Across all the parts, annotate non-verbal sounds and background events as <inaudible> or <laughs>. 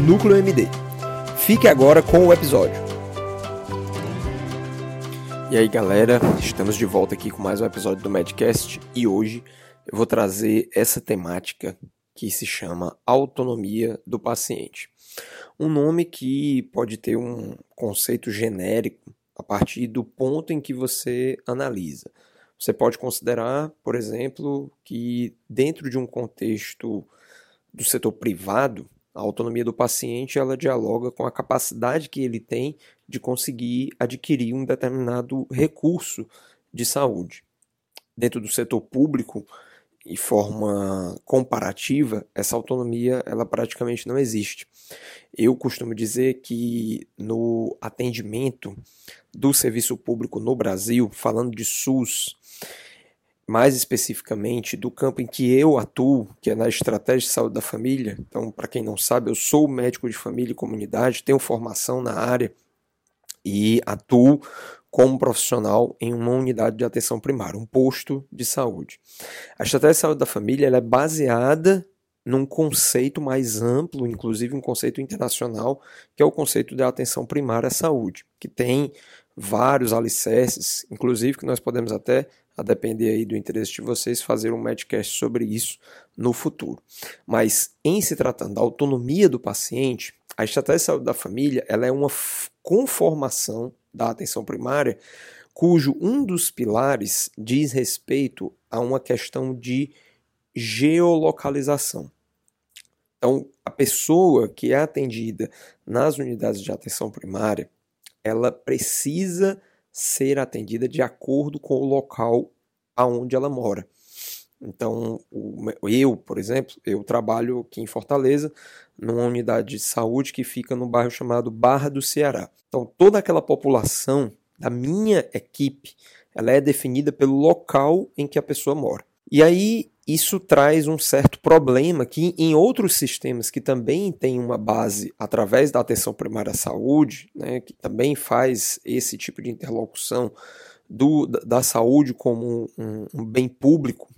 NúcleoMD. Fique agora com o episódio. E aí galera, estamos de volta aqui com mais um episódio do Medcast e hoje eu vou trazer essa temática que se chama autonomia do paciente. Um nome que pode ter um conceito genérico a partir do ponto em que você analisa. Você pode considerar, por exemplo, que dentro de um contexto do setor privado, a autonomia do paciente ela dialoga com a capacidade que ele tem de conseguir adquirir um determinado recurso de saúde. Dentro do setor público, e forma comparativa, essa autonomia ela praticamente não existe. Eu costumo dizer que no atendimento do serviço público no Brasil, falando de SUS, mais especificamente do campo em que eu atuo, que é na estratégia de saúde da família. Então, para quem não sabe, eu sou médico de família e comunidade, tenho formação na área e atuo como profissional em uma unidade de atenção primária, um posto de saúde. A estratégia de saúde da família é baseada num conceito mais amplo, inclusive um conceito internacional, que é o conceito da atenção primária à saúde, que tem vários alicerces, inclusive que nós podemos até, a depender aí do interesse de vocês, fazer um medcast sobre isso no futuro. Mas em se tratando da autonomia do paciente, a estratégia de saúde da família ela é uma conformação da atenção primária, cujo um dos pilares diz respeito a uma questão de geolocalização. Então, a pessoa que é atendida nas unidades de atenção primária, ela precisa ser atendida de acordo com o local aonde ela mora. Então, eu, por exemplo, eu trabalho aqui em Fortaleza, numa unidade de saúde que fica no bairro chamado Barra do Ceará. Então, toda aquela população da minha equipe, ela é definida pelo local em que a pessoa mora. E aí isso traz um certo problema que em outros sistemas que também têm uma base através da atenção primária à saúde, né, que também faz esse tipo de interlocução do, da saúde como um, um bem público,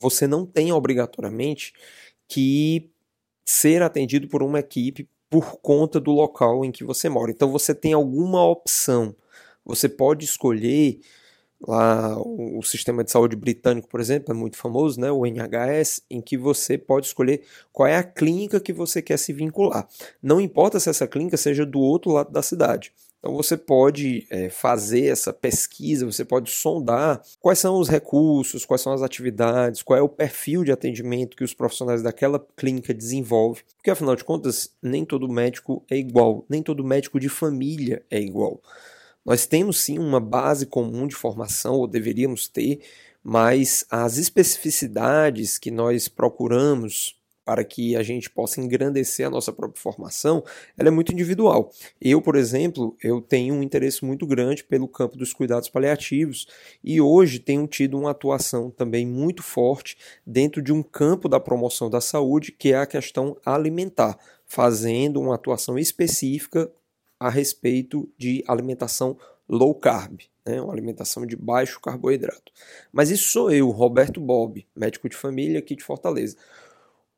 você não tem obrigatoriamente que ser atendido por uma equipe por conta do local em que você mora. Então você tem alguma opção. Você pode escolher lá o, sistema de saúde britânico, por exemplo, é muito famoso, né, o NHS, em que você pode escolher qual é a clínica que você quer se vincular. Não importa se essa clínica seja do outro lado da cidade. Então você pode é, fazer essa pesquisa, você pode sondar quais são os recursos, quais são as atividades, qual é o perfil de atendimento que os profissionais daquela clínica desenvolvem. Porque afinal de contas, nem todo médico é igual, nem todo médico de família é igual. Nós temos sim uma base comum de formação, ou deveríamos ter, mas as especificidades que nós procuramos para que a gente possa engrandecer a nossa própria formação, ela é muito individual. Eu, por exemplo, eu tenho um interesse muito grande pelo campo dos cuidados paliativos e hoje tenho tido uma atuação também muito forte dentro de um campo da promoção da saúde, que é a questão alimentar, fazendo uma atuação específica a respeito de alimentação low carb, né, uma alimentação de baixo carboidrato. Mas isso sou eu, Roberto Bob, médico de família aqui de Fortaleza.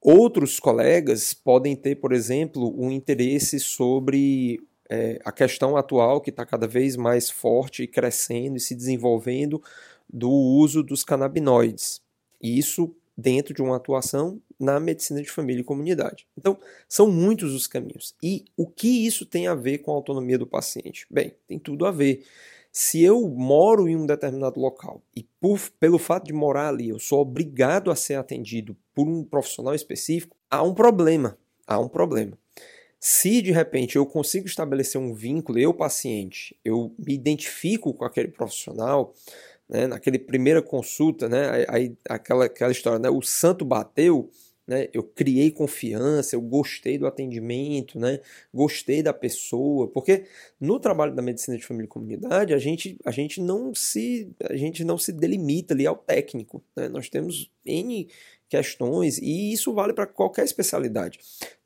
Outros colegas podem ter, por exemplo, um interesse sobre é, a questão atual que está cada vez mais forte e crescendo e se desenvolvendo do uso dos canabinoides. E isso dentro de uma atuação na medicina de família e comunidade. Então, são muitos os caminhos. E o que isso tem a ver com a autonomia do paciente? Bem, tem tudo a ver. Se eu moro em um determinado local e por, pelo fato de morar ali eu sou obrigado a ser atendido por um profissional específico, há um problema. Há um problema. Se de repente eu consigo estabelecer um vínculo, eu paciente, eu me identifico com aquele profissional, né, naquela primeira consulta, né, aí, aquela, aquela história, né, o santo bateu, né? Eu criei confiança, eu gostei do atendimento, né? Gostei da pessoa, porque no trabalho da medicina de família e comunidade a gente, a gente não se a gente não se delimita ali ao técnico, né? Nós temos n questões e isso vale para qualquer especialidade.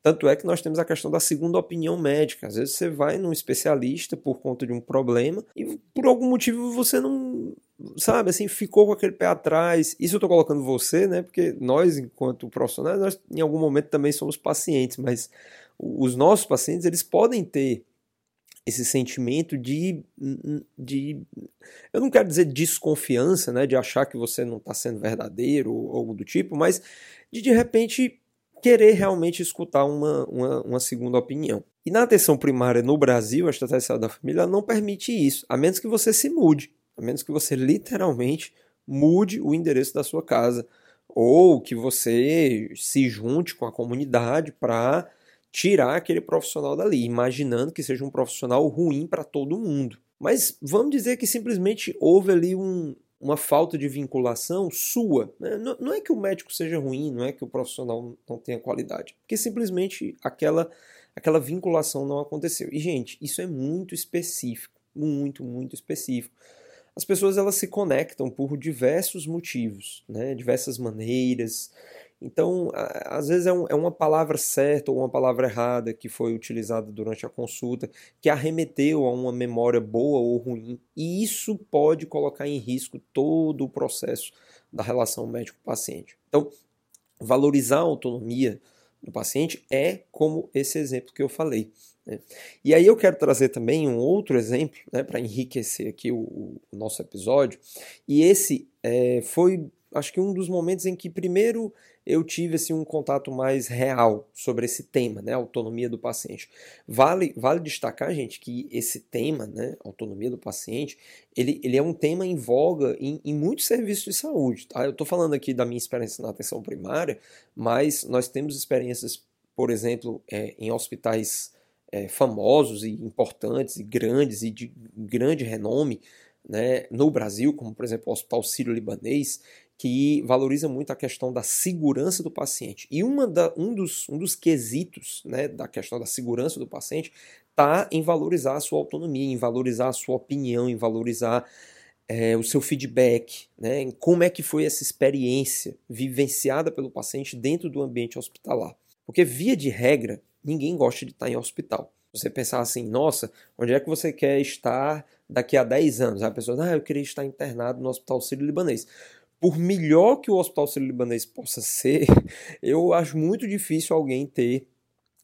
Tanto é que nós temos a questão da segunda opinião médica. Às vezes você vai num especialista por conta de um problema e por algum motivo você não sabe, assim, ficou com aquele pé atrás. Isso eu tô colocando você, né? Porque nós, enquanto profissionais, nós em algum momento também somos pacientes, mas os nossos pacientes, eles podem ter esse sentimento de, de eu não quero dizer desconfiança, né, de achar que você não está sendo verdadeiro ou algo do tipo, mas de de repente querer realmente escutar uma, uma, uma segunda opinião. E na atenção primária no Brasil, a estratégia da família não permite isso, a menos que você se mude a menos que você literalmente mude o endereço da sua casa ou que você se junte com a comunidade para tirar aquele profissional dali, imaginando que seja um profissional ruim para todo mundo. Mas vamos dizer que simplesmente houve ali um, uma falta de vinculação sua. Né? Não, não, é que o médico seja ruim, não é que o profissional não tenha qualidade, porque simplesmente aquela, aquela vinculação não aconteceu. E, gente, isso é muito específico, muito, muito específico as pessoas elas se conectam por diversos motivos, né? diversas maneiras. Então, às vezes é, um, é, uma palavra certa ou uma palavra errada que foi utilizada durante a consulta, que arremeteu a uma memória boa ou ruim, e isso pode colocar em risco todo o processo da relação médico-paciente. Então, valorizar a autonomia do paciente é como esse exemplo que eu falei. Né? E aí eu quero trazer também um outro exemplo né, para enriquecer aqui o, o, nosso episódio. E esse é, foi, acho que um dos momentos em que primeiro eu tive assim, um contato mais real sobre esse tema, né, autonomia do paciente. Vale, vale destacar, gente, que esse tema, né, autonomia do paciente, ele, ele é um tema em voga em, em muitos serviços de saúde. Tá? Eu estou falando aqui da minha experiência na atenção primária, mas nós temos experiências, por exemplo, é, em hospitais é, famosos e importantes e grandes e de grande renome né, no Brasil, como por exemplo o Hospital Sírio-Libanês, que valoriza muito a questão da segurança do paciente. E uma da, um, dos, um dos quesitos né, da questão da segurança do paciente está em valorizar a sua autonomia, em valorizar a sua opinião, em valorizar é, o seu feedback, né, em como é que foi essa experiência vivenciada pelo paciente dentro do ambiente hospitalar. Porque, via de regra, ninguém gosta de estar em hospital. Você pensar assim, nossa, onde é que você quer estar daqui a 10 anos? A pessoa, ah, eu queria estar internado no Hospital Sírio-Libanês. Por melhor que o Hospital Sírio-Libanês possa ser, <laughs> eu acho muito difícil alguém ter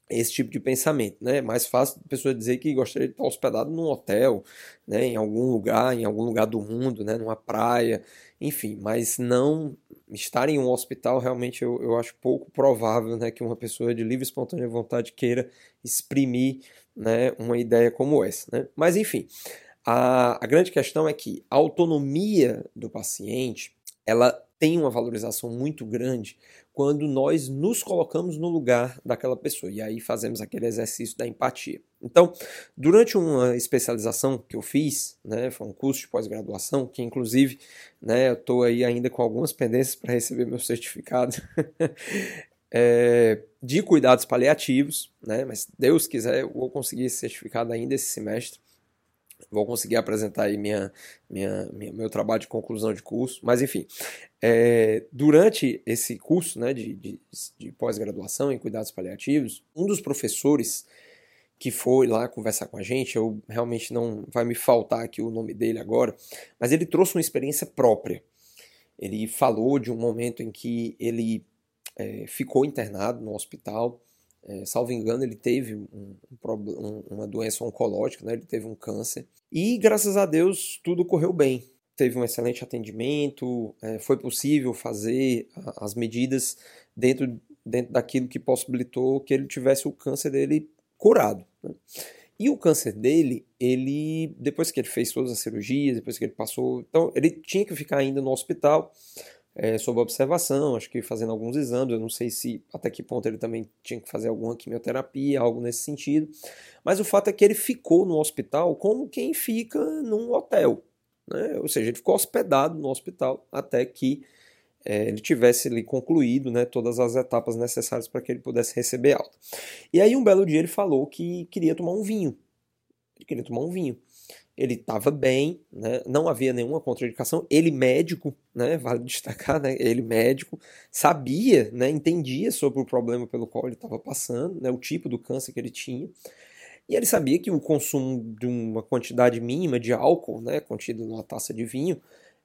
esse tipo de pensamento, né? É mais fácil a pessoa dizer que gostaria de estar hospedado num hotel, né? Em algum lugar, em algum lugar do mundo, né? Numa praia, enfim, mas não estar em um hospital realmente eu, eu acho pouco provável, né? Que uma pessoa de livre e espontânea vontade queira exprimir, né? Uma ideia como essa, né? Mas enfim, a, a grande questão é que a autonomia do paciente ela tem uma valorização muito grande quando nós nos colocamos no lugar daquela pessoa e aí fazemos aquele exercício da empatia. Então, durante uma especialização que eu fiz, né, foi um curso de pós-graduação que inclusive, né, eu estou aí ainda com algumas pendências para receber meu certificado. é, <laughs> de cuidados paliativos, né? Mas Deus quiser, eu vou conseguir esse certificado ainda esse semestre vou conseguir apresentar aí minha, minha, minha, meu trabalho de conclusão de curso, mas enfim, é, durante esse curso né, de, de, de pós-graduação em cuidados paliativos, um dos professores que foi lá conversar com a gente, eu realmente não vai me faltar aqui o nome dele agora, mas ele trouxe uma experiência própria. Ele falou de um momento em que ele é, ficou internado no hospital é, salvo engano, ele teve um, um, uma doença oncológica, né? ele teve um câncer. E graças a Deus tudo correu bem. Teve um excelente atendimento, é, foi possível fazer as medidas dentro, dentro daquilo que possibilitou que ele tivesse o câncer dele curado. Né? E o câncer dele, ele depois que ele fez todas as cirurgias, depois que ele passou, então ele tinha que ficar ainda no hospital é, sob observação, acho que fazendo alguns exames, eu não sei se até que ponto ele também tinha que fazer alguma quimioterapia, algo nesse sentido. Mas o fato é que ele ficou no hospital como quem fica num hotel. Né? Ou seja, ele ficou hospedado no hospital até que é, ele tivesse ali concluído né, todas as etapas necessárias para que ele pudesse receber alta. E aí um belo dia ele falou que queria tomar um vinho. Ele queria tomar um vinho ele estava bem, né? não havia nenhuma contraindicação. Ele médico, né? vale <laughs> destacar, né? ele médico, sabia, né? entendia sobre o problema pelo qual ele estava passando, né? o tipo do câncer que ele tinha. E ele sabia que o consumo de uma quantidade mínima de álcool, né, contido numa taça de vinho,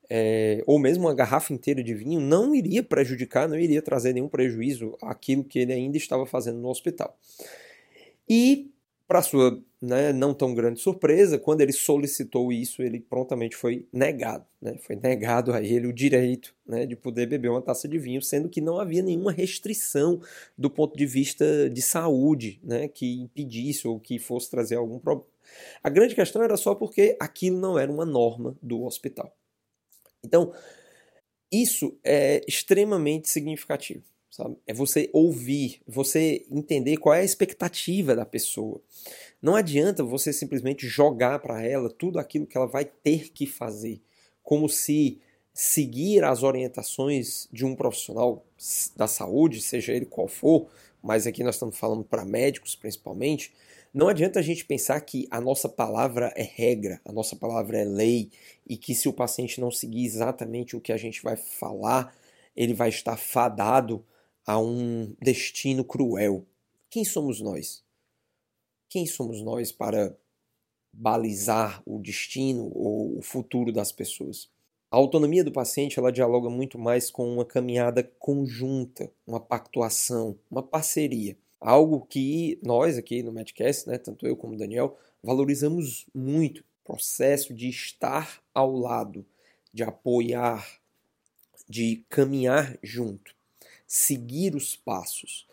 é, ou mesmo uma garrafa inteira de vinho, não iria prejudicar, não iria trazer nenhum prejuízo àquilo que ele ainda estava fazendo no hospital. E para sua né, não tão grande surpresa, quando ele solicitou isso, ele prontamente foi negado. Né? Foi negado a ele o direito né, de poder beber uma taça de vinho, sendo que não havia nenhuma restrição do ponto de vista de saúde né, que impedisse ou que fosse trazer algum problema. A grande questão era só porque aquilo não era uma norma do hospital. Então, isso é extremamente significativo. Sabe? É você ouvir, você entender qual é a expectativa da pessoa. Não adianta você simplesmente jogar para ela tudo aquilo que ela vai ter que fazer, como se seguir as orientações de um profissional da saúde, seja ele qual for, mas aqui nós estamos falando para médicos principalmente, não adianta a gente pensar que a nossa palavra é regra, a nossa palavra é lei e que se o paciente não seguir exatamente o que a gente vai falar, ele vai estar fadado a um destino cruel. Quem somos nós? Quem somos nós para balizar o destino ou o futuro das pessoas? A autonomia do paciente ela dialoga muito mais com uma caminhada conjunta, uma pactuação, uma parceria. Algo que nós aqui no Medcast, né, tanto eu como o Daniel, valorizamos muito. Processo de estar ao lado, de apoiar, de caminhar junto seguir os passos.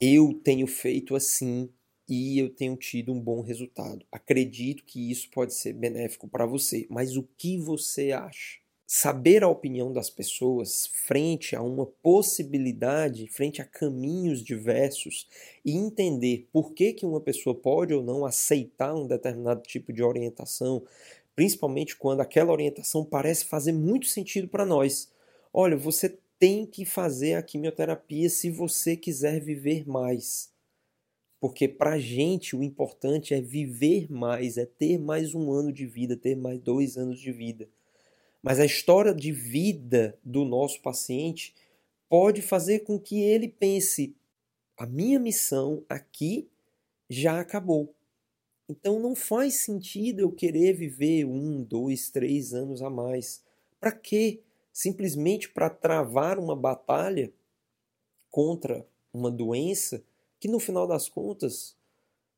Eu tenho feito assim e eu tenho tido um bom resultado. Acredito que isso pode ser benéfico para você, mas o que você acha? Saber a opinião das pessoas frente a uma possibilidade, frente a caminhos diversos e entender por que, que uma pessoa pode ou não aceitar um determinado tipo de orientação, principalmente quando aquela orientação parece fazer muito sentido para nós. Olha, você tem que fazer a quimioterapia se você quiser viver mais. Porque para gente o importante é viver mais, é ter mais um ano de vida, ter mais dois anos de vida. Mas a história de vida do nosso paciente pode fazer com que ele pense: a minha missão aqui já acabou. Então não faz sentido eu querer viver um, dois, três anos a mais. Para quê? Simplesmente para travar uma batalha contra uma doença que no final das contas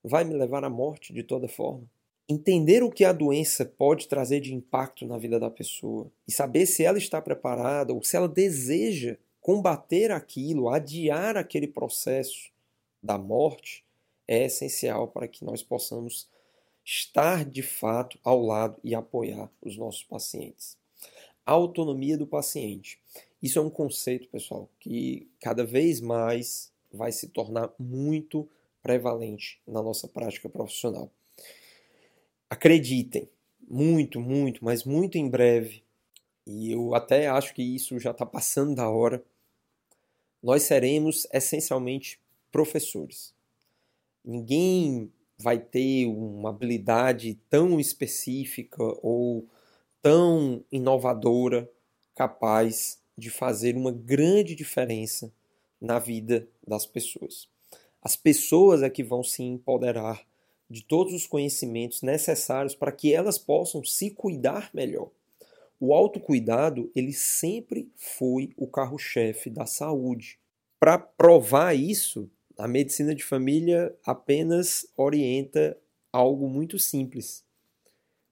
vai me levar à morte de toda forma. Entender o que a doença pode trazer de impacto na vida da pessoa e saber se ela está preparada ou se ela deseja combater aquilo, adiar aquele processo da morte, é essencial para que nós possamos estar de fato ao lado e apoiar os nossos pacientes autonomia do paciente. Isso é um conceito, pessoal, que cada vez mais vai se tornar muito prevalente na nossa prática profissional. Acreditem, muito, muito, mas muito em breve, e eu até acho que isso já está passando da hora, nós seremos essencialmente professores. Ninguém vai ter uma habilidade tão específica ou tão inovadora, capaz de fazer uma grande diferença na vida das pessoas. As pessoas é que vão se empoderar de todos os conhecimentos necessários para que elas possam se cuidar melhor. O autocuidado, ele sempre foi o carro-chefe da saúde. Para provar isso, a medicina de família apenas orienta algo muito simples.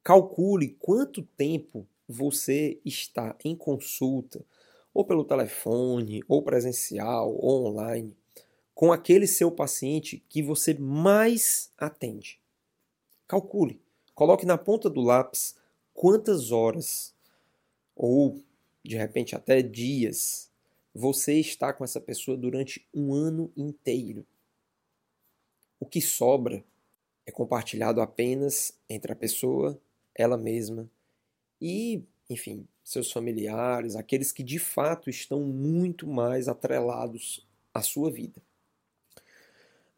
Calcule quanto tempo você está em consulta, ou pelo telefone, ou presencial, ou online, com aquele seu paciente que você mais atende. Calcule, coloque na ponta do lápis quantas horas, ou de repente até dias, você está com essa pessoa durante um ano inteiro. O que sobra é compartilhado apenas entre a pessoa ela mesma e, enfim, seus familiares, aqueles que de fato estão muito mais atrelados à sua vida.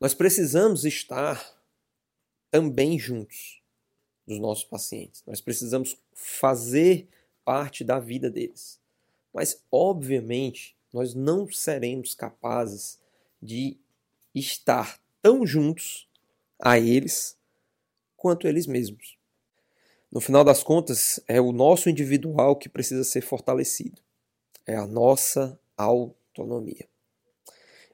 Nós precisamos estar também juntos dos nossos pacientes. Nós precisamos fazer parte da vida deles. Mas, obviamente, nós não seremos capazes de estar tão juntos a eles quanto eles mesmos. No final das contas, é o nosso individual que precisa ser fortalecido. É a nossa autonomia.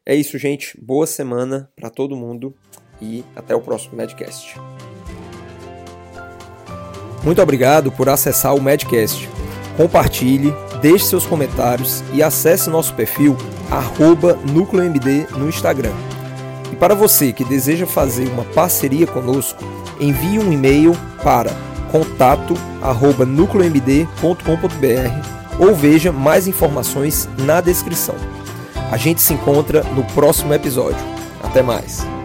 É isso, gente. Boa semana para todo mundo e até o próximo Medcast. Muito obrigado por acessar o Medcast. Compartilhe, deixe seus comentários e acesse nosso perfil NúcleoMD no Instagram. E para você que deseja fazer uma parceria conosco, envie um e-mail para contato@nucleomd.com.br ou veja mais informações na descrição. A gente se encontra no próximo episódio. Até mais!